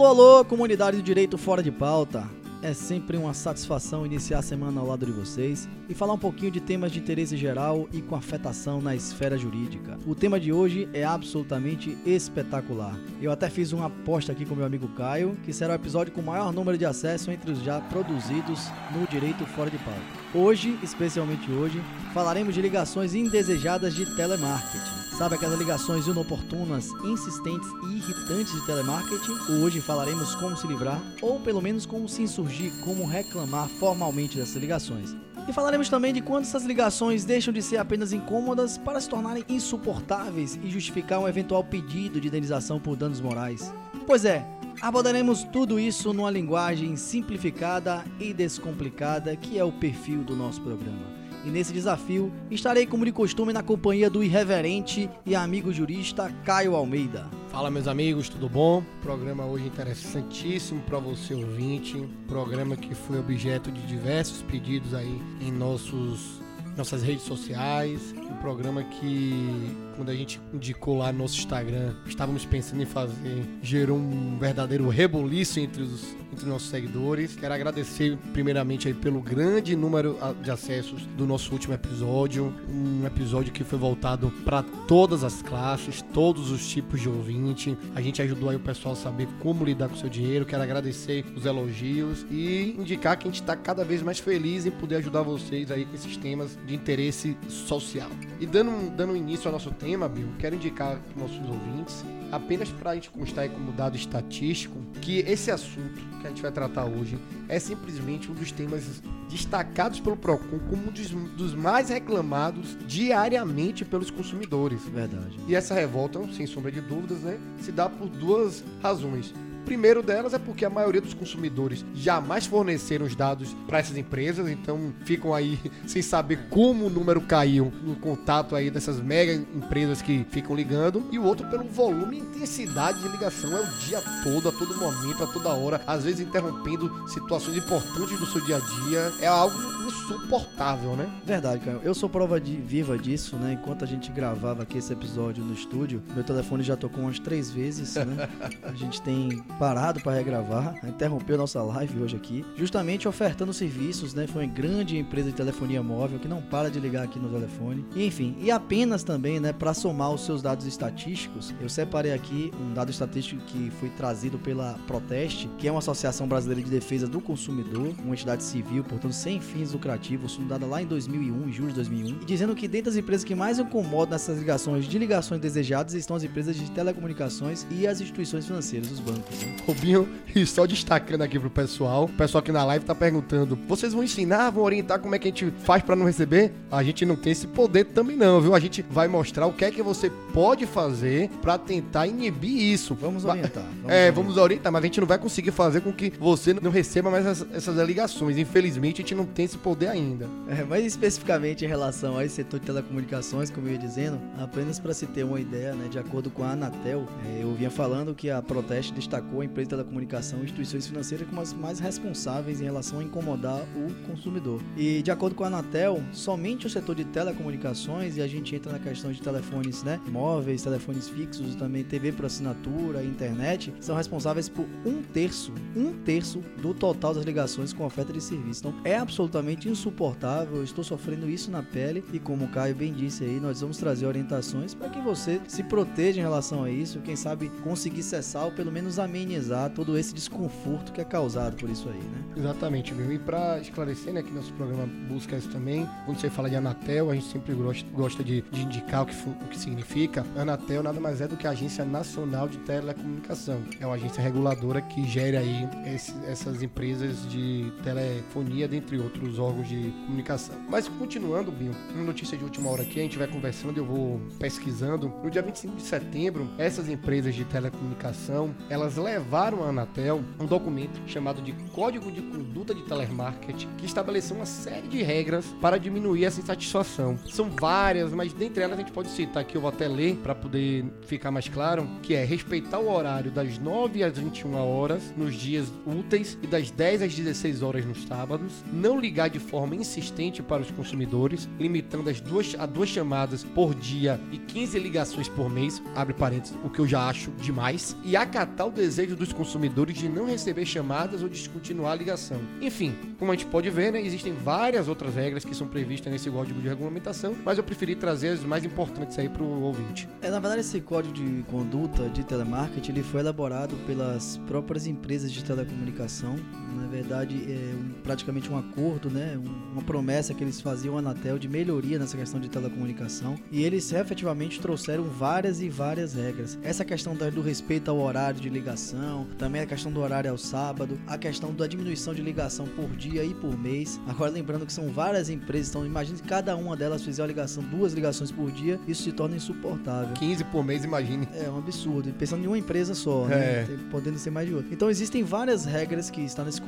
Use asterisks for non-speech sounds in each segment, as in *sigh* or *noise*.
Alô, alô, comunidade do Direito Fora de Pauta. É sempre uma satisfação iniciar a semana ao lado de vocês e falar um pouquinho de temas de interesse geral e com afetação na esfera jurídica. O tema de hoje é absolutamente espetacular. Eu até fiz uma aposta aqui com meu amigo Caio, que será o episódio com o maior número de acesso entre os já produzidos no Direito Fora de Pauta. Hoje, especialmente hoje, falaremos de ligações indesejadas de telemarketing. Sabe aquelas ligações inoportunas, insistentes e irritantes de telemarketing? Hoje falaremos como se livrar, ou pelo menos como se insurgir, como reclamar formalmente dessas ligações. E falaremos também de quando essas ligações deixam de ser apenas incômodas para se tornarem insuportáveis e justificar um eventual pedido de indenização por danos morais. Pois é, abordaremos tudo isso numa linguagem simplificada e descomplicada que é o perfil do nosso programa. E nesse desafio, estarei como de costume na companhia do irreverente e amigo jurista Caio Almeida. Fala meus amigos, tudo bom? Programa hoje interessantíssimo para você ouvinte, programa que foi objeto de diversos pedidos aí em nossos nossas redes sociais, um programa que quando a gente indicou lá no nosso Instagram, estávamos pensando em fazer, gerou um verdadeiro reboliço entre os, entre os nossos seguidores. Quero agradecer primeiramente aí pelo grande número de acessos do nosso último episódio, um episódio que foi voltado para todas as classes, todos os tipos de ouvinte. A gente ajudou aí o pessoal a saber como lidar com o seu dinheiro. Quero agradecer os elogios e indicar que a gente está cada vez mais feliz em poder ajudar vocês aí com esses temas de interesse social. E dando, dando início ao nosso tema, Bill, quero indicar para nossos ouvintes, apenas para a gente constar como dado estatístico, que esse assunto que a gente vai tratar hoje é simplesmente um dos temas destacados pelo PROCON como um dos, dos mais reclamados diariamente pelos consumidores. Verdade. E essa revolta, sem sombra de dúvidas, né, se dá por duas razões primeiro delas é porque a maioria dos consumidores jamais forneceram os dados para essas empresas, então ficam aí *laughs* sem saber como o número caiu no contato aí dessas mega empresas que ficam ligando. E o outro pelo volume e intensidade de ligação. É o dia todo, a todo momento, a toda hora, às vezes interrompendo situações importantes do seu dia a dia. É algo insuportável, né? Verdade, cara. Eu sou prova de, viva disso, né? Enquanto a gente gravava aqui esse episódio no estúdio, meu telefone já tocou umas três vezes, né? A gente tem parado para regravar, interrompeu nossa live hoje aqui, justamente ofertando serviços, né? Foi uma grande empresa de telefonia móvel que não para de ligar aqui no telefone. E, enfim, e apenas também, né, para somar os seus dados estatísticos, eu separei aqui um dado estatístico que foi trazido pela Proteste, que é uma associação brasileira de defesa do consumidor, uma entidade civil, portanto, sem fins lucrativos, fundada lá em 2001, em julho de 2001, e dizendo que dentre as empresas que mais incomodam nessas ligações de ligações desejadas estão as empresas de telecomunicações e as instituições financeiras, os bancos. Rubinho, e só destacando aqui pro pessoal, o pessoal aqui na live tá perguntando: vocês vão ensinar, vão orientar como é que a gente faz para não receber? A gente não tem esse poder também, não, viu? A gente vai mostrar o que é que você pode fazer para tentar inibir isso. Vamos orientar. Vamos é, orientar. vamos orientar, mas a gente não vai conseguir fazer com que você não receba mais essas, essas ligações. Infelizmente, a gente não tem esse poder ainda. É, mas especificamente em relação ao setor de telecomunicações, como eu ia dizendo, apenas para se ter uma ideia, né, de acordo com a Anatel, é, eu vinha falando que a Proteste destacou destacou a empresa de telecomunicação e instituições financeiras como as mais responsáveis em relação a incomodar o consumidor. E de acordo com a Anatel, somente o setor de telecomunicações, e a gente entra na questão de telefones né, móveis, telefones fixos, também TV por assinatura, internet, são responsáveis por um terço, um terço do total das ligações com oferta de serviço. Então é absolutamente insuportável, eu estou sofrendo isso na pele e como o Caio bem disse aí, nós vamos trazer orientações para que você se proteja em relação a isso, quem sabe conseguir cessar ou pelo menos amenizar amenizar todo esse desconforto que é causado por isso aí, né? Exatamente, viu? E para esclarecer, né, que nosso programa busca isso também, quando você fala de Anatel, a gente sempre gosta de, de indicar o que, o que significa. Anatel nada mais é do que a Agência Nacional de Telecomunicação. É uma agência reguladora que gera aí esse, essas empresas de telefonia, dentre outros órgãos de comunicação. Mas continuando, Binho, uma notícia de última hora aqui, a gente vai conversando, eu vou pesquisando. No dia 25 de setembro, essas empresas de telecomunicação, elas levaram à Anatel um documento chamado de Código de Conduta de Telemarketing, que estabeleceu uma série de regras para diminuir essa insatisfação. São várias, mas dentre elas a gente pode citar aqui, eu vou até ler para poder ficar mais claro, que é respeitar o horário das 9 às 21 horas nos dias úteis e das 10 às 16 horas nos sábados, não ligar de forma insistente para os consumidores, limitando as duas a duas chamadas por dia e 15 ligações por mês, abre parênteses, o que eu já acho demais, e acatar o desejo dos consumidores de não receber chamadas ou descontinuar a ligação. Enfim, como a gente pode ver, né, existem várias outras regras que são previstas nesse código de regulamentação, mas eu preferi trazer as mais importantes aí para o ouvinte. É, na verdade, esse código de conduta de telemarketing ele foi elaborado pelas próprias empresas de telecomunicação. Na verdade, é um, praticamente um acordo, né, uma promessa que eles faziam à Anatel de melhoria nessa questão de telecomunicação. E eles efetivamente trouxeram várias e várias regras. Essa questão do respeito ao horário de ligação, também a questão do horário ao sábado, a questão da diminuição de ligação por dia e por mês. Agora lembrando que são várias empresas, então imagine se cada uma delas fizer uma ligação, duas ligações por dia, isso se torna insuportável. 15 por mês, imagine. É um absurdo. E pensando em uma empresa só, né? É. Podendo ser mais de outra. Então existem várias regras que estão nesse,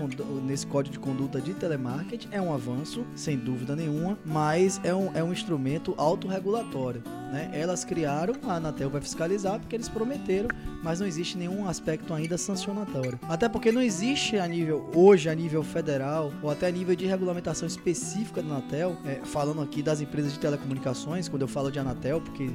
nesse código de conduta de telemarketing. É um avanço, sem dúvida nenhuma, mas é um, é um instrumento autorregulatório. Né? Elas criaram, a Anatel vai fiscalizar porque eles prometeram, mas não existe nenhum aspecto ainda sancionatório. Até porque não existe a nível, hoje, a nível federal, ou até a nível de regulamentação específica da Anatel, é, falando aqui das empresas de telecomunicações, quando eu falo de Anatel, porque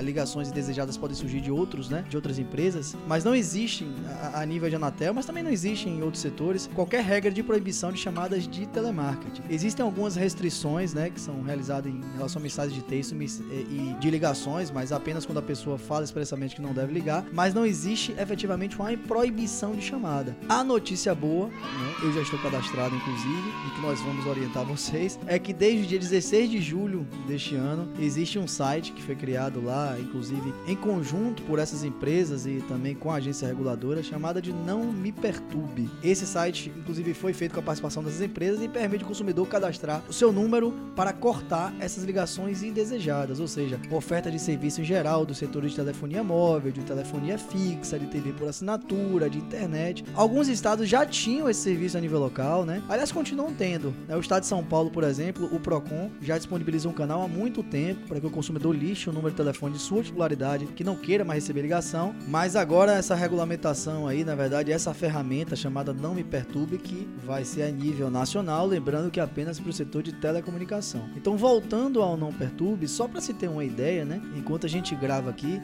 ligações indesejadas podem surgir de outros, né? De outras empresas, mas não existe a, a nível de Anatel, mas também não existe em outros setores qualquer regra de proibição de chamadas de telemarketing. Existem algumas restrições, né, que são realizadas em relação a mensagens de texto e de ligações, mas apenas quando a pessoa fala expressamente que não deve ligar, mas não existe efetivamente uma proibição de chamada. A notícia boa, né, eu já estou cadastrado inclusive, e que nós vamos orientar vocês, é que desde o dia 16 de julho deste ano, existe um site que foi criado lá, inclusive em conjunto por essas empresas e também com a agência reguladora, chamada de Não Me Perturbe. Esse site, inclusive, foi feito com a participação dessas empresas e permite ao consumidor cadastrar o seu número para cortar essas ligações indesejadas, ou seja, oferta de serviço em geral do setor de telefonia móvel, de telefonia fixa, de TV por assinatura, de internet. Alguns estados já tinham esse serviço a nível local, né? Aliás, continuam tendo. Né? O estado de São Paulo, por exemplo, o Procon já disponibilizou um canal há muito tempo para que o consumidor lixe o número de telefone de sua titularidade, que não queira mais receber ligação. Mas agora essa regulamentação aí, na verdade, essa ferramenta chamada Não Me Perturbe, que vai ser a nível nacional, lembrando que é apenas para o setor de telecomunicação. Então, voltando ao Não Perturbe, só para se ter uma ideia né? Enquanto a gente grava aqui,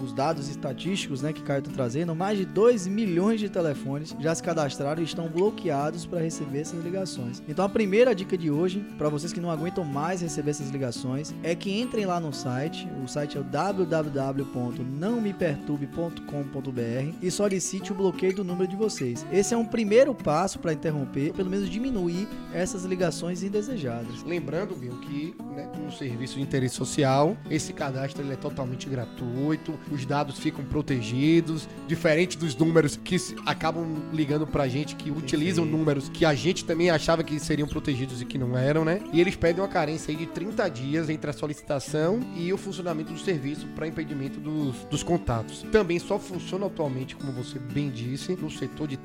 os dados estatísticos, né, que Caio está trazendo, mais de 2 milhões de telefones já se cadastraram e estão bloqueados para receber essas ligações. Então a primeira dica de hoje, para vocês que não aguentam mais receber essas ligações, é que entrem lá no site. O site é o www.nãomeperturbe.com.br e solicite o bloqueio do número de vocês. Esse é um primeiro passo para interromper, pelo menos diminuir essas ligações indesejadas. Lembrando, Bill, que né, um serviço de interesse social, esse cadastro ele é totalmente gratuito, os dados ficam protegidos, diferente dos números que acabam ligando pra gente, que utilizam números que a gente também achava que seriam protegidos e que não eram, né? E eles pedem uma carência aí de 30 dias entre a solicitação e o funcionamento do serviço para impedimento dos, dos contatos. Também só funciona atualmente, como você bem disse, no setor de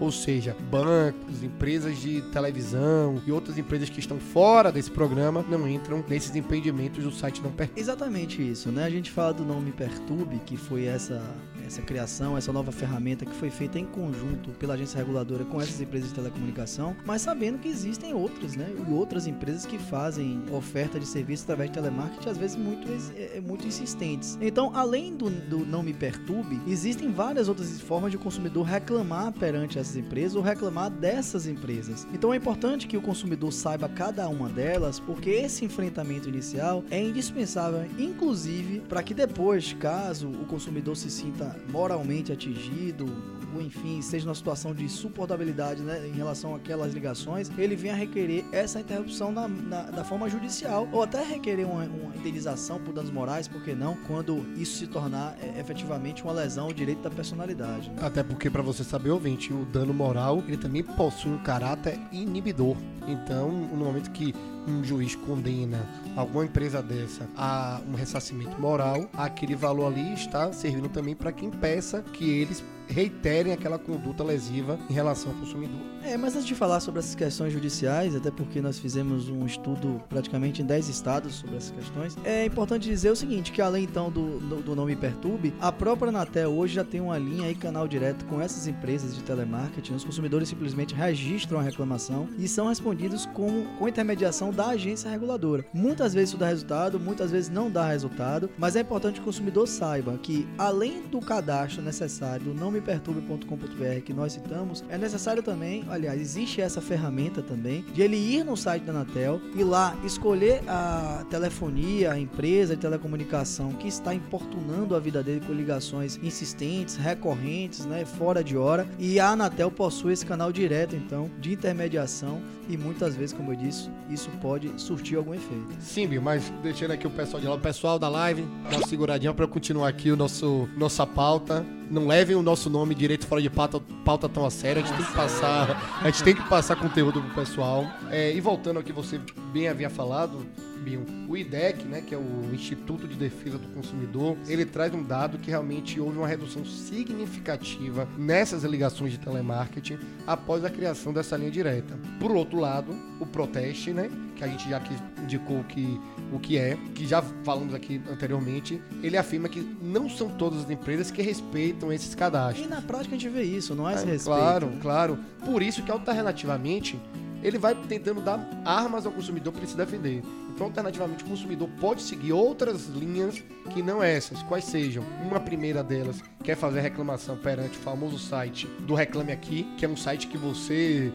ou seja, bancos, empresas de televisão e outras empresas que estão fora desse programa não entram nesses impedimentos do site não pertence. Exatamente isso, né? A gente fala do nome Perturbe, que foi essa essa criação, essa nova ferramenta que foi feita em conjunto pela agência reguladora com essas empresas de telecomunicação, mas sabendo que existem outras, né? E outras empresas que fazem oferta de serviço através de telemarketing, às vezes muito, é, é, muito insistentes. Então, além do, do não me perturbe, existem várias outras formas de o consumidor reclamar perante essas empresas ou reclamar dessas empresas. Então, é importante que o consumidor saiba cada uma delas, porque esse enfrentamento inicial é indispensável, inclusive, para que depois, caso o consumidor se sinta moralmente atingido, ou enfim, seja numa situação de suportabilidade né, em relação àquelas ligações, ele venha requerer essa interrupção na, na, da forma judicial, ou até requerer uma, uma, indenização por danos morais, por que não, quando isso se tornar é, efetivamente uma lesão ao direito da personalidade. Né? Até porque, para você saber, ouvinte, o dano moral ele também possui um caráter inibidor. Então, no momento que um juiz condena alguma empresa dessa a um ressarcimento moral, aquele valor ali está servindo também para que impeça que eles reiterem aquela conduta lesiva em relação ao consumidor. É, mas antes de falar sobre essas questões judiciais, até porque nós fizemos um estudo praticamente em 10 estados sobre essas questões, é importante dizer o seguinte, que além então do, do, do nome Perturbe, a própria Anatel hoje já tem uma linha aí, canal direto com essas empresas de telemarketing. Os consumidores simplesmente registram a reclamação e são respondidos com, com intermediação da agência reguladora. Muitas vezes isso dá resultado, muitas vezes não dá resultado, mas é importante que o consumidor saiba que além do cadastro necessário do nomeperturbe.com.br que nós citamos, é necessário também, aliás, existe essa ferramenta também, de ele ir no site da Anatel e lá escolher a telefonia, a empresa de telecomunicação que está importunando a vida dele com ligações insistentes, recorrentes, né, fora de hora, e a Anatel possui esse canal direto então de intermediação e muitas vezes, como eu disse, isso pode surtir algum efeito. Sim, mas deixando aqui o pessoal de lá, o pessoal da live, dá uma seguradinha para continuar aqui o nosso nossa pauta. Não levem o nosso nome direito fora de pauta, pauta tão a sério. A gente tem que passar, a gente tem que passar conteúdo pro pessoal. É, e voltando ao que você bem havia falado, Bill, o IDEC, né, que é o Instituto de Defesa do Consumidor, ele traz um dado que realmente houve uma redução significativa nessas ligações de telemarketing após a criação dessa linha direta. Por outro lado, o Proteste, né, que a gente já indicou que o que é, que já falamos aqui anteriormente, ele afirma que não são todas as empresas que respeitam esses cadastros. E na prática a gente vê isso, não é esse É, respeito. Claro, claro. Por isso que alternativamente ele vai tentando dar armas ao consumidor para ele se defender. Então, alternativamente, o consumidor pode seguir outras linhas que não essas, quais sejam. Uma primeira delas quer fazer reclamação perante o famoso site do Reclame Aqui, que é um site que você,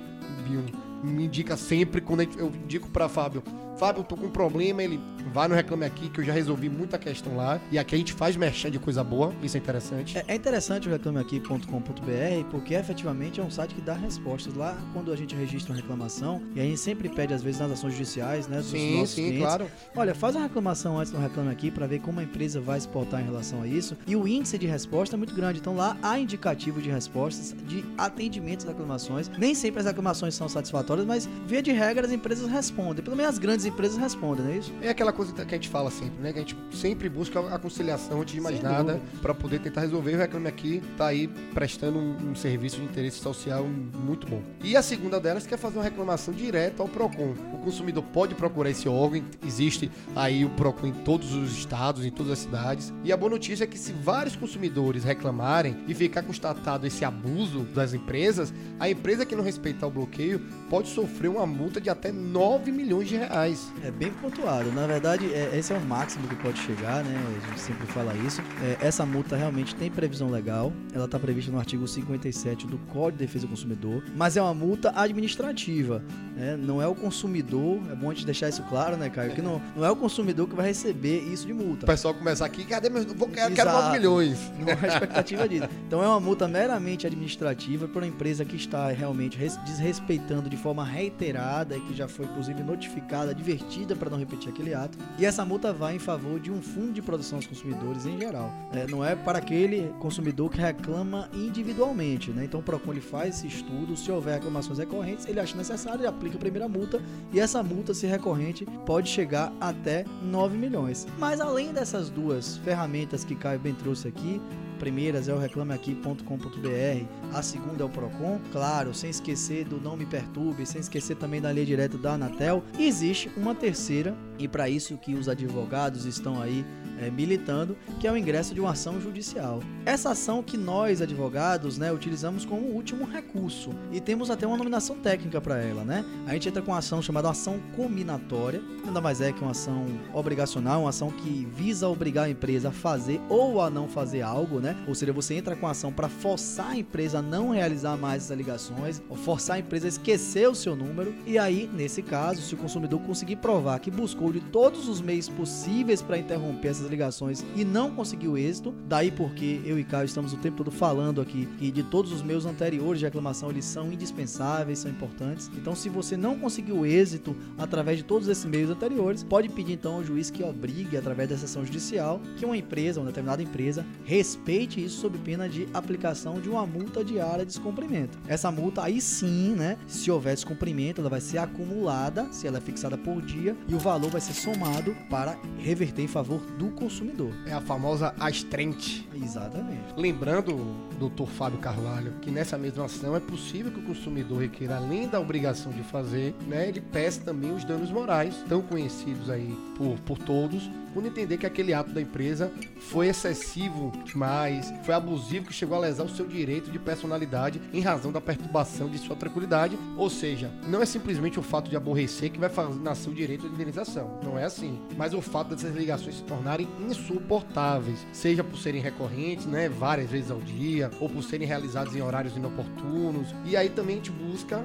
Bill, me indica sempre quando eu indico para Fábio. Fábio, eu tô com um problema, ele vai no Reclame Aqui, que eu já resolvi muita questão lá. E aqui a gente faz merchan de coisa boa, isso é interessante. É, é interessante o reclameaqui.com.br porque efetivamente é um site que dá respostas lá quando a gente registra uma reclamação e a gente sempre pede às vezes nas ações judiciais, né, dos Sim, nossos sim, clientes. claro. Olha, faz uma reclamação antes no Reclame Aqui para ver como a empresa vai se portar em relação a isso. E o índice de resposta é muito grande. Então lá há indicativo de respostas, de atendimentos às reclamações. Nem sempre as reclamações são satisfatórias, mas via de regra as empresas respondem. Pelo menos as grandes empresas respondem, não é isso? É aquela coisa que a gente fala sempre, né? Que a gente sempre busca a conciliação antes de mais Sem nada para poder tentar resolver. O Reclame Aqui tá aí prestando um, um serviço de interesse social muito bom. E a segunda delas que é fazer uma reclamação direta ao PROCON. O consumidor pode procurar esse órgão, existe aí o PROCON em todos os estados, em todas as cidades. E a boa notícia é que se vários consumidores reclamarem e ficar constatado esse abuso das empresas, a empresa que não respeitar o bloqueio pode sofrer uma multa de até 9 milhões de reais. É bem pontuado. Na verdade, é- esse é o máximo que pode chegar, né? A gente sempre fala isso. É, essa multa realmente tem previsão legal. Ela está prevista no artigo 57 do Código de Defesa do Consumidor. Mas é uma multa administrativa. Né? Não é o consumidor. É bom a gente deixar isso claro, né, Caio? Que não, não é o consumidor que vai receber isso de multa. O pessoal começar aqui, cadê meus. Vou, quero, quero Exato. 9 milhões. *laughs* Não há expectativa disso. Então é uma multa meramente administrativa para uma empresa que está realmente res- desrespeitando de forma reiterada e que já foi inclusive notificada, advertida para não repetir aquele ato. E essa multa vai em favor de um fundo de proteção aos consumidores em geral. É, não é para aquele consumidor que reclama individualmente, né? Então o Procon ele faz esse estudo, se houver reclamações recorrentes, ele acha necessário, ele aplica a primeira multa e essa multa, se recorrente, pode chegar até 9 milhões. Mas além dessas duas ferramentas que Caio bem trouxe aqui, primeiras é o reclameaqui.com.br, a segunda é o Procon, claro, sem esquecer do Não Me Perturbe, sem esquecer também da linha direta da Anatel. Existe uma terceira, e para isso que os advogados estão aí é, militando, que é o ingresso de uma ação judicial. Essa ação que nós, advogados, né, utilizamos como último recurso e temos até uma nominação técnica para ela, né? A gente entra com uma ação chamada ação combinatória, nada mais é que uma ação obrigacional, uma ação que visa obrigar a empresa a fazer ou a não fazer algo, né? Ou seja, você entra com a ação para forçar a empresa a não realizar mais essas ligações, ou forçar a empresa a esquecer o seu número. E aí, nesse caso, se o consumidor conseguir provar que buscou de todos os meios possíveis para interromper essas ligações e não conseguiu êxito, daí porque eu e Caio estamos o tempo todo falando aqui que de todos os meios anteriores de reclamação eles são indispensáveis, são importantes. Então, se você não conseguiu êxito através de todos esses meios anteriores, pode pedir então ao juiz que obrigue, através da sessão judicial, que uma empresa, uma determinada empresa, respeite isso sob pena de aplicação de uma multa diária de descumprimento. Essa multa aí sim, né, se houver descumprimento, ela vai ser acumulada, se ela é fixada por dia, e o valor vai ser somado para reverter em favor do consumidor. É a famosa astrente. Exatamente. Lembrando, doutor Fábio Carvalho, que nessa mesma ação é possível que o consumidor requeira, além da obrigação de fazer, né, ele peça também os danos morais, tão conhecidos aí por, por todos, quando entender que aquele ato da empresa foi excessivo demais, foi abusivo, que chegou a lesar o seu direito de personalidade em razão da perturbação de sua tranquilidade. Ou seja, não é simplesmente o fato de aborrecer que vai fazer nascer o direito de indenização. Não é assim. Mas o fato dessas ligações se tornarem insuportáveis, seja por serem recorrentes, né, várias vezes ao dia, ou por serem realizadas em horários inoportunos. E aí também a gente busca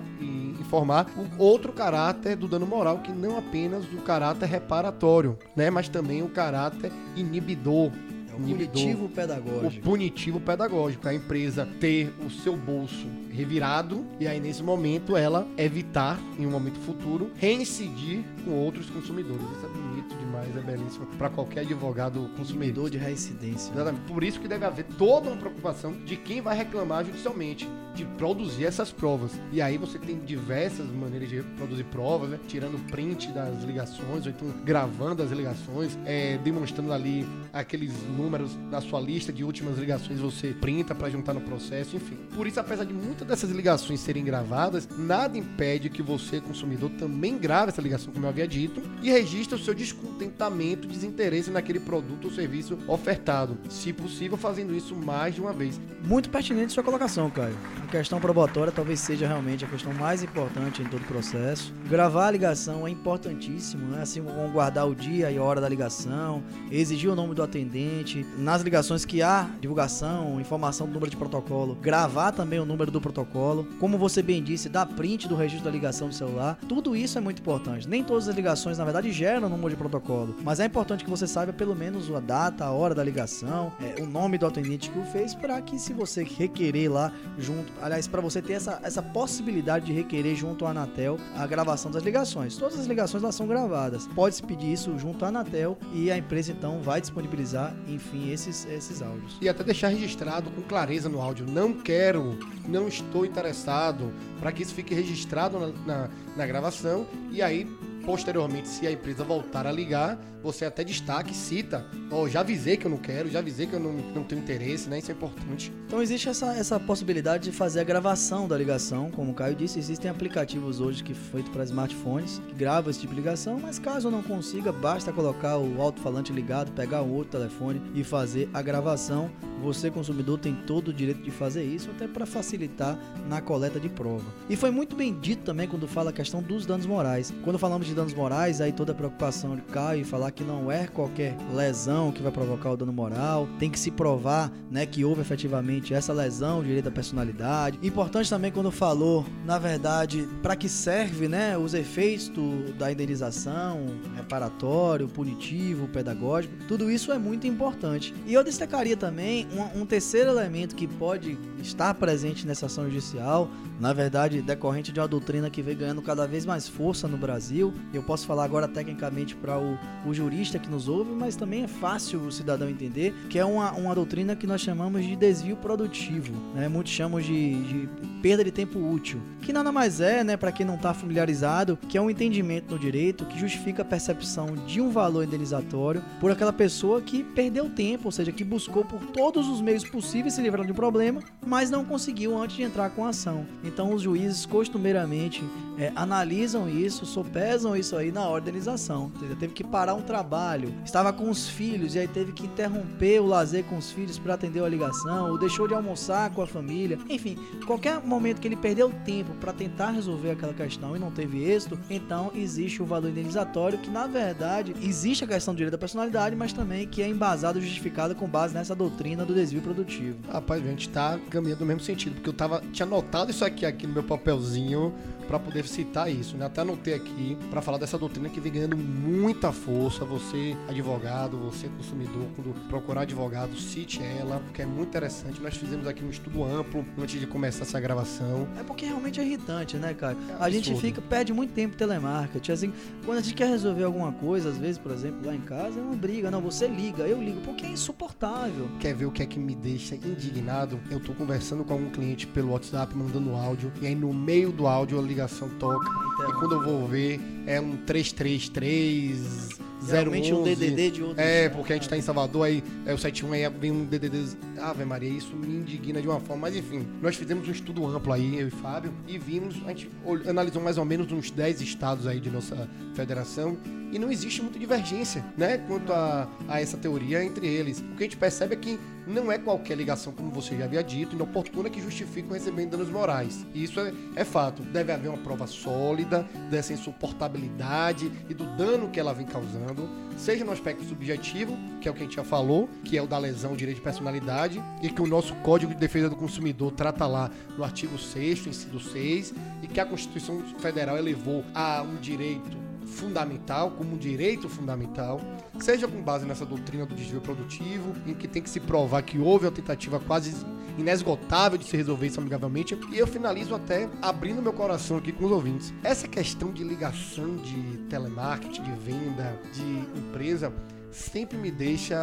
informar o outro caráter do dano moral, que não apenas do caráter reparatório, né, mas também também o caráter inibidor. É o punitivo pedagógico. O punitivo pedagógico. A empresa ter o seu bolso revirado e aí nesse momento ela evitar, em um momento futuro, reincidir com outros consumidores. Isso é bonito demais, é belíssimo para qualquer advogado consumidor. de reincidência. Exatamente. Por isso que deve haver toda uma preocupação de quem vai reclamar judicialmente, de produzir essas provas. E aí você tem diversas maneiras de produzir provas, né? Tirando print das ligações, ou então gravando as ligações, é, demonstrando ali aqueles números da sua lista de últimas ligações, você printa para juntar no processo, enfim. Por isso, apesar de muitas dessas ligações serem gravadas, nada impede que você, consumidor, também grave essa ligação, como eu havia dito, e registre o seu descontentamento, desinteresse naquele produto ou serviço ofertado. Se possível, fazendo isso mais de uma vez. Muito pertinente sua colocação, Caio. A questão probatória talvez seja realmente a questão mais importante em todo o processo. Gravar a ligação é importantíssimo, né? Assim como guardar o dia e a hora da ligação, exigir o nome do atendente, nas ligações que há divulgação, informação do número de protocolo, gravar também o número do protocolo protocolo. Como você bem disse, dar print do registro da ligação do celular. Tudo isso é muito importante. Nem todas as ligações, na verdade, geram número de protocolo. Mas é importante que você saiba pelo menos a data, a hora da ligação, é, o nome do atendente que o fez, para que se você requerer lá junto, aliás, para você ter essa, essa possibilidade de requerer junto à Anatel a gravação das ligações. Todas as ligações lá são gravadas. Pode-se pedir isso junto à Anatel e a empresa então vai disponibilizar, enfim, esses, esses áudios. E até deixar registrado com clareza no áudio. Não quero, não estou estou interessado, para que isso fique registrado na, na, na gravação e aí posteriormente, se a empresa voltar a ligar, você até destaque, cita, ó, oh, já avisei que eu não quero, já avisei que eu não, não tenho interesse, né? Isso é importante. Então existe essa, essa possibilidade de fazer a gravação da ligação, como o Caio disse, existem aplicativos hoje que feito para smartphones que gravam esse tipo de ligação, mas caso não consiga, basta colocar o alto-falante ligado, pegar um outro telefone e fazer a gravação. Você, consumidor, tem todo o direito de fazer isso, até para facilitar na coleta de prova. E foi muito bem dito também quando fala a questão dos danos morais. Quando falamos de danos morais, aí toda a preocupação de Caio falar que não é qualquer lesão que vai provocar o dano moral, tem que se provar, né, que houve efetivamente essa lesão, direito à personalidade. Importante também quando falou, na verdade, para que serve, né, os efeitos do, da indenização, reparatório, punitivo, pedagógico, tudo isso é muito importante. E eu destacaria também um, um terceiro elemento que pode estar presente nessa ação judicial, na verdade, decorrente de uma doutrina que vem ganhando cada vez mais força no Brasil. Eu posso falar agora tecnicamente para o, o, jurista que nos ouve, mas também é fácil o cidadão entender que é uma, uma doutrina que nós chamamos de desvio produtivo, né? muitos chamam de, de perda de tempo útil, que nada mais é, né, para quem não está familiarizado, que é um entendimento no direito que justifica a percepção de um valor indenizatório por aquela pessoa que perdeu tempo, ou seja, que buscou por todos os meios possíveis se livrar de um problema, mas não conseguiu antes de entrar com a ação. Então os juízes costumeiramente é, analisam isso, sopesam isso aí na organização. Ele teve que parar um trabalho, estava com os filhos e aí teve que interromper o lazer com os filhos para atender a ligação, ou deixou de almoçar com a família. Enfim, qualquer momento que ele perdeu tempo para tentar resolver aquela questão e não teve êxito, então existe o valor indenizatório que na verdade existe a questão do direito da personalidade, mas também que é embasado justificado com base nessa doutrina do desvio produtivo. Rapaz, a gente tá caminhando no mesmo sentido, porque eu tava tinha anotado isso aqui aqui no meu papelzinho para poder citar isso, né? Até anotei aqui para falar dessa doutrina que vem ganhando muita força. Você, advogado, você, consumidor, quando procurar advogado, cite ela, porque é muito interessante. Nós fizemos aqui um estudo amplo antes de começar essa gravação. É porque realmente é irritante, né, cara? É a gente fica, perde muito tempo telemarketing. Assim, quando a gente quer resolver alguma coisa, às vezes, por exemplo, lá em casa, é uma briga. Não, você liga, eu ligo, porque é insuportável. Quer ver o que é que me deixa indignado? Eu tô conversando com algum cliente pelo WhatsApp, mandando áudio, e aí no meio do áudio a ligação toca. Então, e quando eu vou ver, é um 333 Geralmente um DDD de outro. É, porque a gente tá em Salvador, aí é o 71, aí vem um DDD. Ave Maria, isso me indigna de uma forma. Mas enfim, nós fizemos um estudo amplo aí, eu e Fábio, e vimos, a gente analisou mais ou menos uns 10 estados aí de nossa federação e não existe muita divergência, né, quanto a, a essa teoria entre eles. O que a gente percebe é que não é qualquer ligação, como você já havia dito, inoportuna que justifica o recebimento de danos morais. E isso é, é fato. Deve haver uma prova sólida dessa insuportabilidade e do dano que ela vem causando, seja no aspecto subjetivo, que é o que a gente já falou, que é o da lesão direito de personalidade, e que o nosso Código de Defesa do Consumidor trata lá no artigo 6 inciso 6, e que a Constituição Federal elevou a um direito fundamental, como um direito fundamental, seja com base nessa doutrina do desvio produtivo, em que tem que se provar que houve uma tentativa quase inesgotável de se resolver isso amigavelmente. E eu finalizo até abrindo meu coração aqui com os ouvintes. Essa questão de ligação de telemarketing, de venda, de empresa, sempre me deixa,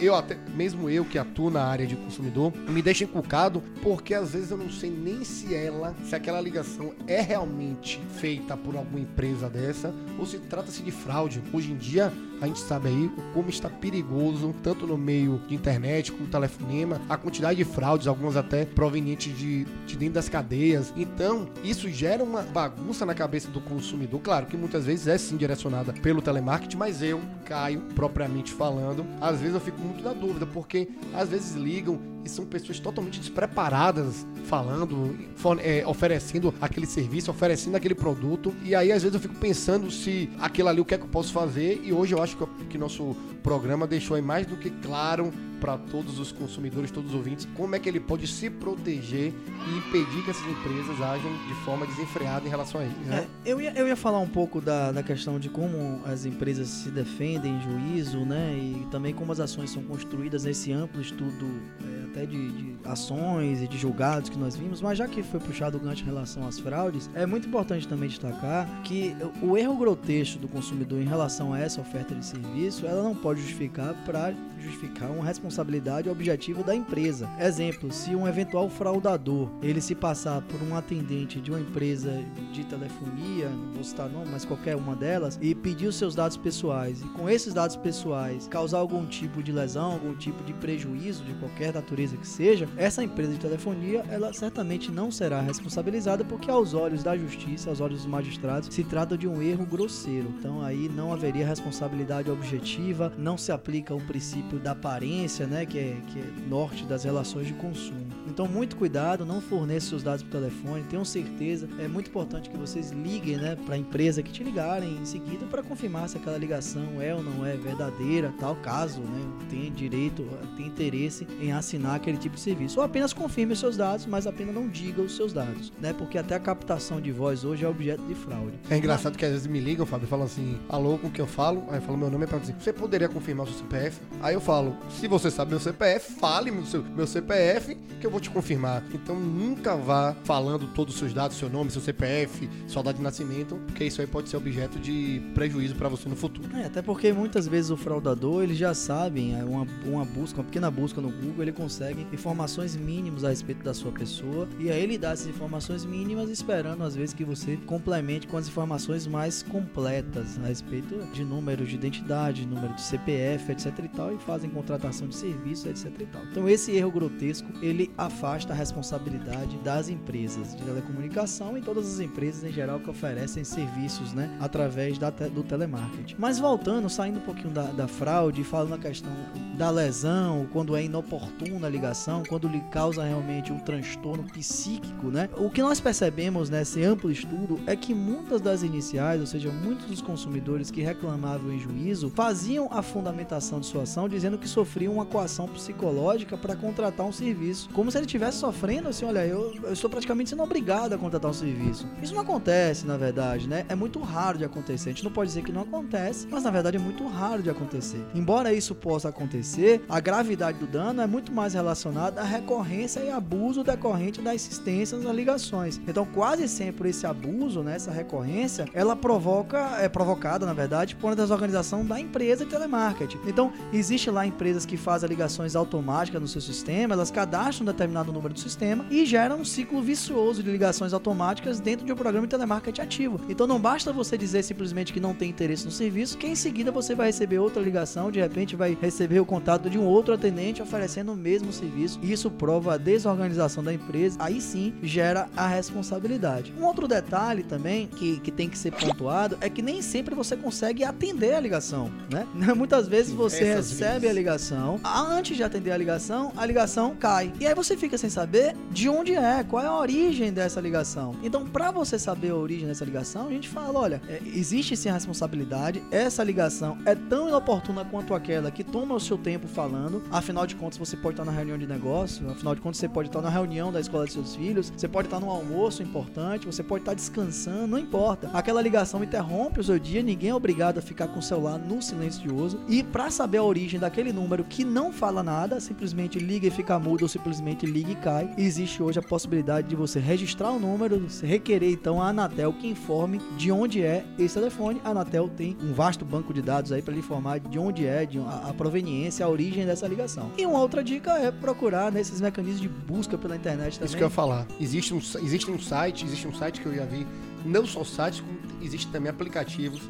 eu até, mesmo eu que atuo na área de consumidor, me deixa encucado porque às vezes eu não sei nem se ela, se aquela ligação é realmente feita por alguma empresa dessa ou se trata-se de fraude. Hoje em dia a gente sabe aí como está perigoso, tanto no meio de internet como telefonema, a quantidade de fraudes, algumas até provenientes de, de dentro das cadeias. Então, isso gera uma bagunça na cabeça do consumidor. Claro que muitas vezes é sim direcionada pelo telemarketing, mas eu, Caio, propriamente falando, às vezes eu fico muito na dúvida, porque às vezes ligam e são pessoas totalmente despreparadas falando, é, oferecendo aquele serviço, oferecendo aquele produto. E aí, às vezes, eu fico pensando se aquilo ali, o que é que eu posso fazer. E hoje eu acho que, que nosso programa deixou aí mais do que claro para todos os consumidores, todos os ouvintes, como é que ele pode se proteger e impedir que essas empresas ajam de forma desenfreada em relação a ele. Né? É, eu, ia, eu ia falar um pouco da, da questão de como as empresas se defendem em juízo, né? E também como as ações são construídas nesse amplo estudo. É, até de, de, ações e de julgados que nós vimos, mas já que foi puxado o gancho em relação às fraudes, é muito importante também destacar que o erro grotesco do consumidor em relação a essa oferta de serviço, ela não pode justificar para justificar uma responsabilidade objetiva da empresa. Exemplo, se um eventual fraudador ele se passar por um atendente de uma empresa de telefonia, não vou citar nome, mas qualquer uma delas, e pedir os seus dados pessoais e com esses dados pessoais causar algum tipo de lesão, algum tipo de prejuízo de qualquer natureza empresa que seja, essa empresa de telefonia, ela certamente não será responsabilizada porque aos olhos da justiça, aos olhos dos magistrados, se trata de um erro grosseiro. Então aí não haveria responsabilidade objetiva, não se aplica o princípio da aparência, né, que é, que é norte das relações de consumo. Então muito cuidado, não forneça seus dados por telefone, tenham certeza, é muito importante que vocês liguem, né, para a empresa que te ligarem em seguida para confirmar se aquela ligação é ou não é verdadeira, tal caso, né, tem direito, tem interesse em assinar aquele tipo de serviço. Ou apenas confirme os seus dados, mas apenas não diga os seus dados, né? Porque até a captação de voz hoje é objeto de fraude. É engraçado que às vezes me ligam, Fábio, falam assim, alô, com o que eu falo? Aí eu falo meu nome é para dizer, você poderia confirmar o seu CPF? Aí eu falo, se você sabe meu CPF, fale meu CPF que eu vou te confirmar. Então nunca vá falando todos os seus dados, seu nome, seu CPF, sua data de nascimento, porque isso aí pode ser objeto de prejuízo para você no futuro. É, até porque muitas vezes o fraudador, ele já sabe, é uma, uma busca, uma pequena busca no Google, ele consegue informações mínimas a respeito da sua pessoa e aí ele dá essas informações mínimas esperando às vezes que você complemente com as informações mais completas a respeito de número de identidade, número de CPF, etc e tal e fazem contratação de serviço, etc e tal. Então esse erro grotesco, ele afasta a responsabilidade das empresas de telecomunicação e todas as empresas em geral que oferecem serviços, né, através da, do telemarketing. Mas voltando, saindo um pouquinho da, da fraude, falando a questão da lesão, quando é inoportuna ligação, quando lhe causa realmente um transtorno psíquico, né? O que nós percebemos nesse amplo estudo é que muitas das iniciais, ou seja, muitos dos consumidores que reclamavam em juízo, faziam a fundamentação de sua ação dizendo que sofriam uma coação psicológica para contratar um serviço, como se ele estivesse sofrendo assim, olha, eu, eu estou praticamente sendo obrigado a contratar um serviço. Isso não acontece, na verdade, né? É muito raro de acontecer. A gente não pode dizer que não acontece, mas na verdade é muito raro de acontecer. Embora isso possa acontecer, a gravidade do dano é muito mais relacionada à recorrência e abuso decorrente da insistência nas ligações. Então, quase sempre esse abuso, né, essa recorrência, ela provoca, é provocada, na verdade, por uma desorganização da empresa de telemarketing. Então, existe lá empresas que fazem ligações automáticas no seu sistema, elas cadastram um determinado número do sistema e geram um ciclo vicioso de ligações automáticas dentro de um programa de telemarketing ativo. Então, não basta você dizer simplesmente que não tem interesse no serviço, que em seguida você vai receber outra ligação, de repente vai receber o contato de um outro atendente oferecendo o mesmo serviço. Isso prova a desorganização da empresa. Aí sim gera a responsabilidade. Um outro detalhe também que, que tem que ser pontuado é que nem sempre você consegue atender a ligação, né? *laughs* Muitas vezes você Essas recebe vezes. a ligação, antes de atender a ligação, a ligação cai. E aí você fica sem saber de onde é, qual é a origem dessa ligação. Então, para você saber a origem dessa ligação, a gente fala, olha, é, existe sim a responsabilidade, essa ligação é tão inoportuna quanto aquela que toma o seu tempo falando, afinal de contas você pode estar na reunião de negócio, afinal de contas você pode estar na reunião da escola de seus filhos, você pode estar num almoço importante, você pode estar descansando, não importa. Aquela ligação interrompe o seu dia, ninguém é obrigado a ficar com o celular no silencioso. E para saber a origem daquele número que não fala nada, simplesmente liga e fica mudo ou simplesmente liga e cai, existe hoje a possibilidade de você registrar o número, requerer então a Anatel que informe de onde é esse telefone. A Anatel tem um vasto banco de dados aí para lhe informar de onde é, de a, a proveniência, a origem dessa ligação. E uma outra dica é procurar nesses mecanismos de busca pela internet também. Isso que eu ia falar. Existe um, existe um site, existe um site que eu já vi, não só sites, como existem também aplicativos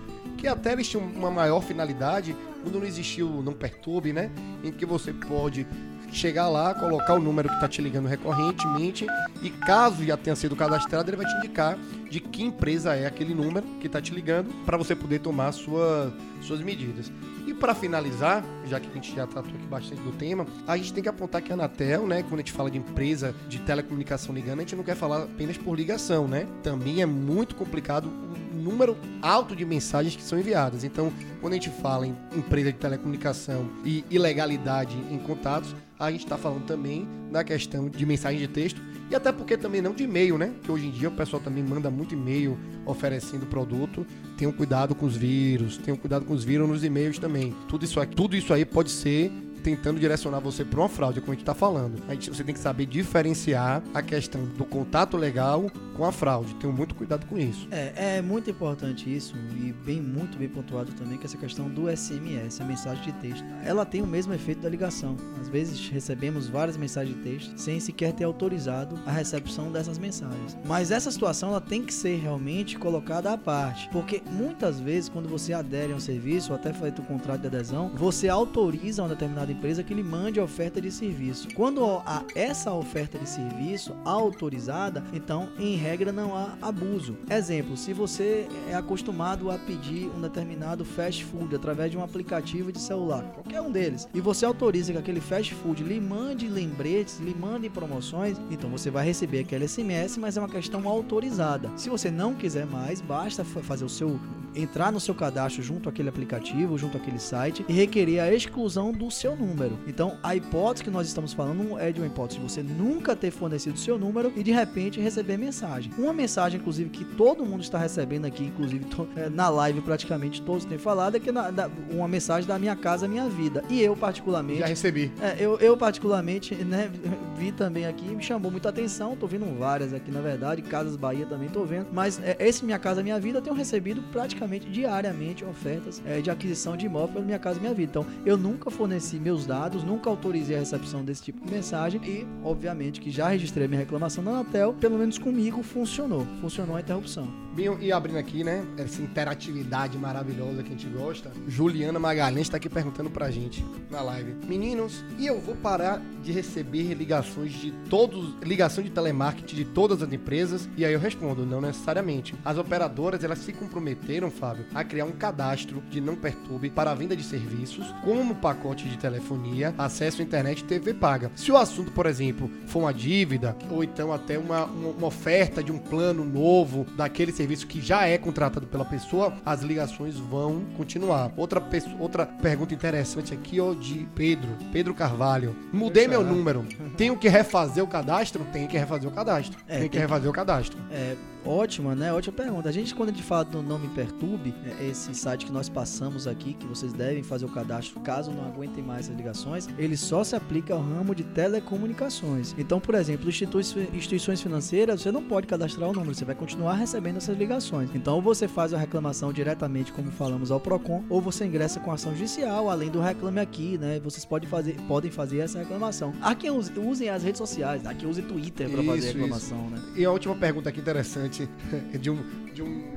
que até eles tinham uma maior finalidade quando não existiu Não Perturbe, né? Em que você pode chegar lá, colocar o número que está te ligando recorrentemente e caso já tenha sido cadastrado, ele vai te indicar de que empresa é aquele número que está te ligando para você poder tomar sua, suas medidas. E para finalizar, já que a gente já tratou aqui bastante do tema, a gente tem que apontar que a Anatel, né, quando a gente fala de empresa de telecomunicação ligando, a gente não quer falar apenas por ligação, né? Também é muito complicado o número alto de mensagens que são enviadas. Então, quando a gente fala em empresa de telecomunicação e ilegalidade em contatos, a gente está falando também da questão de mensagem de texto e até porque também não de e-mail, né? Que hoje em dia o pessoal também manda muito e-mail oferecendo produto. Tenham cuidado com os vírus, tenham cuidado com os vírus nos e-mails também. Tudo isso, tudo isso aí pode ser tentando direcionar você para uma fraude, como a gente está falando. A gente, você tem que saber diferenciar a questão do contato legal com a fraude. Tenho muito cuidado com isso. É, é muito importante isso e bem muito bem pontuado também que essa questão do SMS, a mensagem de texto. Ela tem o mesmo efeito da ligação. Às vezes recebemos várias mensagens de texto sem sequer ter autorizado a recepção dessas mensagens. Mas essa situação ela tem que ser realmente colocada à parte, porque muitas vezes quando você adere a um serviço ou até feito um contrato de adesão, você autoriza uma determinada empresa que lhe mande a oferta de serviço. Quando há essa oferta de serviço autorizada, então em regra não há abuso. Exemplo, se você é acostumado a pedir um determinado fast food através de um aplicativo de celular, qualquer um deles, e você autoriza que aquele fast food lhe mande lembretes, lhe mande promoções, então você vai receber aquele SMS, mas é uma questão autorizada. Se você não quiser mais, basta fazer o seu entrar no seu cadastro junto àquele aplicativo, junto àquele site e requerer a exclusão do seu número. Então, a hipótese que nós estamos falando é de uma hipótese de você nunca ter fornecido o seu número e de repente receber mensagem. Uma mensagem, inclusive, que todo mundo está recebendo aqui, inclusive to, é, na live praticamente todos têm falado, é que na, da, uma mensagem da minha casa, minha vida. E eu, particularmente. Já recebi. É, eu, eu, particularmente, né, *laughs* vi também aqui, me chamou muita atenção. Tô vendo várias aqui, na verdade. Casas Bahia também tô vendo. Mas é, esse Minha Casa Minha Vida eu tenho recebido praticamente diariamente ofertas é, de aquisição de imóvel pela Minha Casa Minha Vida. Então, eu nunca forneci meus dados, nunca autorizei a recepção desse tipo de mensagem e, obviamente, que já registrei minha reclamação na Anatel, pelo menos comigo funcionou. Funcionou a interrupção. Bem, e abrindo aqui, né, essa interatividade maravilhosa que a gente gosta, Juliana Magalhães está aqui perguntando pra gente na live. Meninos, e eu vou parar de receber ligações de todos, ligação de telemarketing de todas as empresas? E aí eu respondo, não necessariamente. As operadoras, elas se comprometeram, Fábio, a criar um cadastro de não perturbe para a venda de serviços, como pacote de telefonia, acesso à internet e TV paga. Se o assunto, por exemplo, for uma dívida, ou então até uma, uma oferta de um plano novo daquele serviço serviço que já é contratado pela pessoa, as ligações vão continuar. Outra, pessoa, outra pergunta interessante aqui, ó, de Pedro, Pedro Carvalho. Mudei meu número. Tenho que refazer o cadastro? Tenho que refazer o cadastro. É, Tenho que tem- refazer o cadastro. É, ótima, né? Ótima pergunta. A gente, quando a gente fala do Não Me Perturbe, é esse site que nós passamos aqui, que vocês devem fazer o cadastro caso não aguentem mais as ligações, ele só se aplica ao ramo de telecomunicações. Então, por exemplo, institui- instituições financeiras, você não pode cadastrar o número, você vai continuar recebendo essas ligações. Então, ou você faz a reclamação diretamente, como falamos ao PROCON, ou você ingressa com ação judicial, além do Reclame Aqui, né? Vocês podem fazer, podem fazer essa reclamação. Há quem use, usem as redes sociais, há quem use Twitter para fazer Isso, a reclamação, né? E a última pergunta aqui interessante *laughs* de um, de um,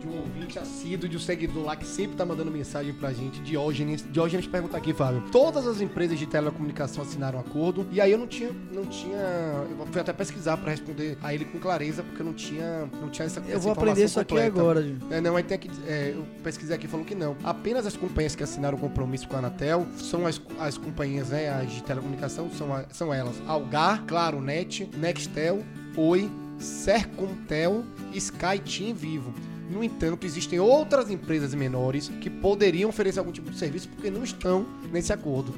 de um ouvinte assíduo, de um seguidor lá que sempre tá mandando mensagem pra gente, Diógenes. Diógenes pergunta aqui, Fábio. Todas as empresas de telecomunicação assinaram um acordo e aí eu não tinha, não tinha, eu fui até pesquisar pra responder a ele com clareza porque eu não tinha, não tinha essa Eu vou aprender isso informação aqui completa. agora, gente. É, não, aí tem que. é, eu pesquisei aqui e falou que não. Apenas as companhias que assinaram o compromisso com a Anatel são as, as companhias, né? As de telecomunicação são, a- são elas: Algar, Claro Net, Nextel, Oi, Sercontel, Sky Team Vivo. No entanto, existem outras empresas menores que poderiam oferecer algum tipo de serviço porque não estão nesse acordo.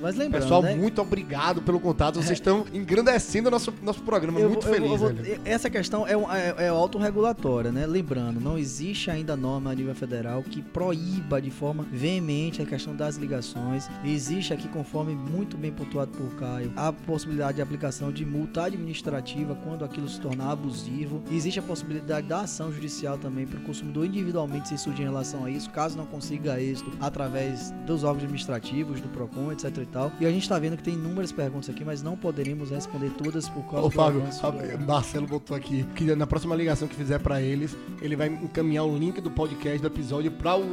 Mas lembrando, Pessoal, né? muito obrigado pelo contato. Vocês estão engrandecendo o nosso, nosso programa. eu muito vou- feliz, velho. vou- Essa questão é, um- é, é autorregulatória, né? Lembrando, não existe ainda norma a nível federal que proíba de forma veemente a questão das ligações. Existe aqui, conforme muito bem pontuado por Caio, a possibilidade de aplicação de multa administrativa quando aquilo se tornar abusivo. Existe a possibilidade da ação judicial também para o consumidor individualmente se surgir em relação a isso, caso não consiga êxito através dos órgãos administrativos, do PROCON, etc e tal. E a gente está vendo que tem inúmeras perguntas aqui, mas não poderemos responder todas por causa Ô, do Fábio, do- Marcelo botou aqui que na próxima ligação que fizer pra eles, ele vai encaminhar o link do podcast do episódio pra o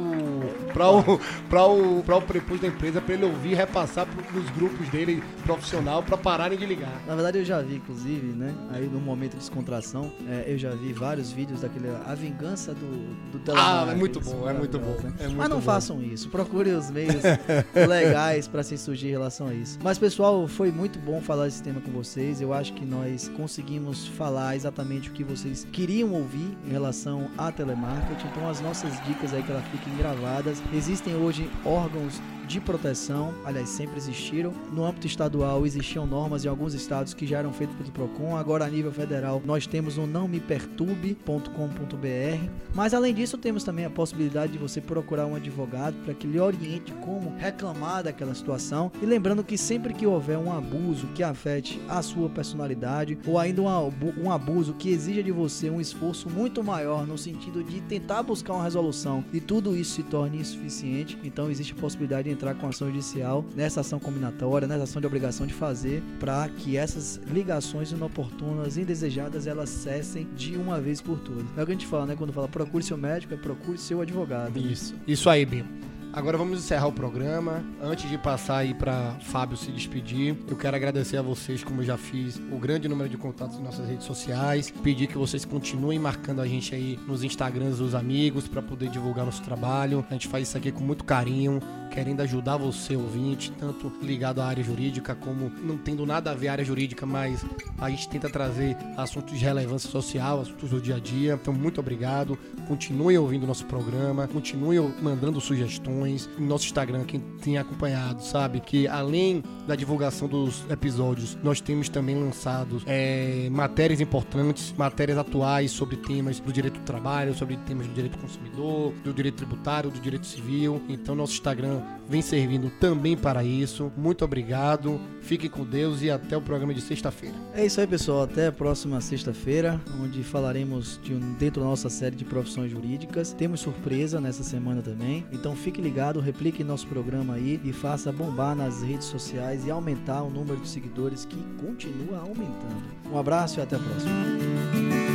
para o *laughs* para o para o prepúcio da empresa pra ele ouvir e repassar pros grupos dele profissional pra pararem de ligar. Na verdade eu já vi, inclusive, né? Aí no momento de descontração, é, eu já vi vários vídeos daquele A Vingança do, do Ah, telemarketing. é muito bom, é muito bom. né? É muito Mas não bom. façam isso, procure os meios *laughs* legais para se surgir em relação a isso. Mas pessoal, foi muito bom falar esse tema com vocês. Eu acho que nós conseguimos falar exatamente o que vocês queriam ouvir em relação a telemarketing. Então as nossas dicas aí que elas fiquem gravadas. Existem hoje órgãos de proteção, aliás, sempre existiram. No âmbito estadual existiam normas em alguns estados que já eram feitas pelo Procon. Agora a nível federal nós temos o não me perturbe.com.br. Mas além disso temos também a possibilidade de você procurar um advogado para que lhe oriente como reclamar daquela situação. E lembrando que sempre que houver um abuso que afete a sua personalidade ou ainda um abu- abuso que exija de você um esforço muito maior no sentido de tentar buscar uma resolução e tudo isso se torne insuficiente, então existe a possibilidade de entrar com ação judicial nessa ação combinatória, nessa ação de obrigação de fazer para que essas ligações inoportunas, indesejadas, elas cessem de uma vez por todas. É o que a gente fala, né? Quando fala procure seu médico, é procure seu advogado. Isso. Isso aí, Bim. Agora vamos encerrar o programa. Antes de passar aí para Fábio se despedir, eu quero agradecer a vocês, como já fiz, o grande número de contatos em nossas redes sociais. Pedir que vocês continuem marcando a gente aí nos Instagrams dos amigos para poder divulgar nosso trabalho. A gente faz isso aqui com muito carinho, querendo ajudar você, ouvinte, tanto ligado à área jurídica como não tendo nada a ver a área jurídica, mas a gente tenta trazer assuntos de relevância social, assuntos do dia a dia. Então, muito obrigado. Continuem ouvindo nosso programa, continuem mandando sugestões. No nosso Instagram, quem tem acompanhado, sabe que além da divulgação dos episódios, nós temos também lançado é, matérias importantes, matérias atuais sobre temas do direito do trabalho, sobre temas do direito do consumidor, do direito tributário, do direito civil. Então, nosso Instagram vem servindo também para isso. Muito obrigado. Fiquem com Deus e até o programa de sexta-feira. É isso aí, pessoal. Até a próxima sexta-feira, onde falaremos de um, dentro da nossa série de profissões jurídicas. Temos surpresa nessa semana também. Então fique ligado, replique nosso programa aí e faça bombar nas redes sociais e aumentar o número de seguidores que continua aumentando. Um abraço e até a próxima.